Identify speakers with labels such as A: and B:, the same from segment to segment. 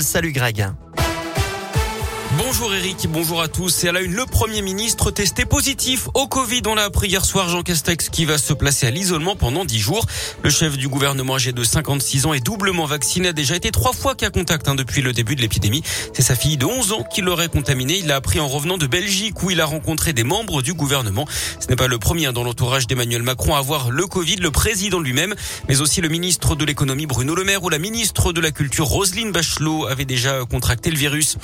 A: Salut Greg.
B: Bonjour Eric, bonjour à tous. C'est à la une, le Premier ministre testé positif au Covid. On l'a appris hier soir, Jean Castex, qui va se placer à l'isolement pendant 10 jours. Le chef du gouvernement âgé de 56 ans est doublement vacciné, a déjà été trois fois cas contact hein, depuis le début de l'épidémie. C'est sa fille de 11 ans qui l'aurait contaminé. Il l'a appris en revenant de Belgique où il a rencontré des membres du gouvernement. Ce n'est pas le premier hein, dans l'entourage d'Emmanuel Macron à avoir le Covid, le président lui-même, mais aussi le ministre de l'économie Bruno Le Maire ou la ministre de la culture Roselyne Bachelot avait déjà contracté le virus.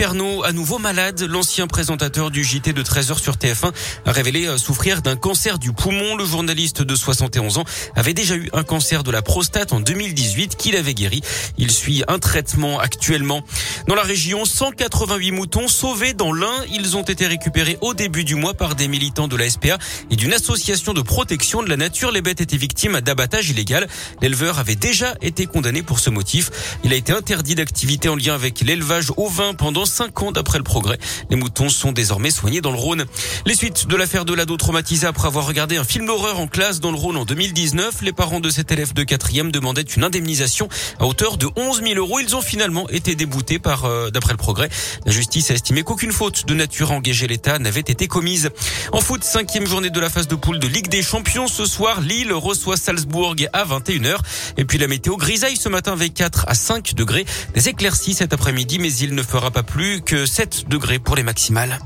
B: Pernaud, à nouveau malade, l'ancien présentateur du JT de 13h sur TF1 a révélé euh, souffrir d'un cancer du poumon. Le journaliste de 71 ans avait déjà eu un cancer de la prostate en 2018 qu'il avait guéri. Il suit un traitement actuellement. Dans la région, 188 moutons sauvés dans l'Ain. Ils ont été récupérés au début du mois par des militants de la SPA et d'une association de protection de la nature. Les bêtes étaient victimes d'abattage illégal. L'éleveur avait déjà été condamné pour ce motif. Il a été interdit d'activité en lien avec l'élevage au vin pendant cinq ans d'après le progrès. Les moutons sont désormais soignés dans le Rhône. Les suites de l'affaire de l'ado traumatisé après avoir regardé un film d'horreur en classe dans le Rhône en 2019. Les parents de cet élève de quatrième demandaient une indemnisation à hauteur de 11 000 euros. Ils ont finalement été déboutés par, euh, d'après le progrès. La justice a estimé qu'aucune faute de nature à engager l'État n'avait été commise. En foot, cinquième journée de la phase de poule de Ligue des Champions. Ce soir, Lille reçoit Salzbourg à 21h. Et puis la météo grisaille ce matin avec 4 à 5 degrés. Des éclaircies cet après-midi, mais il ne fera pas plus que 7 degrés pour les maximales.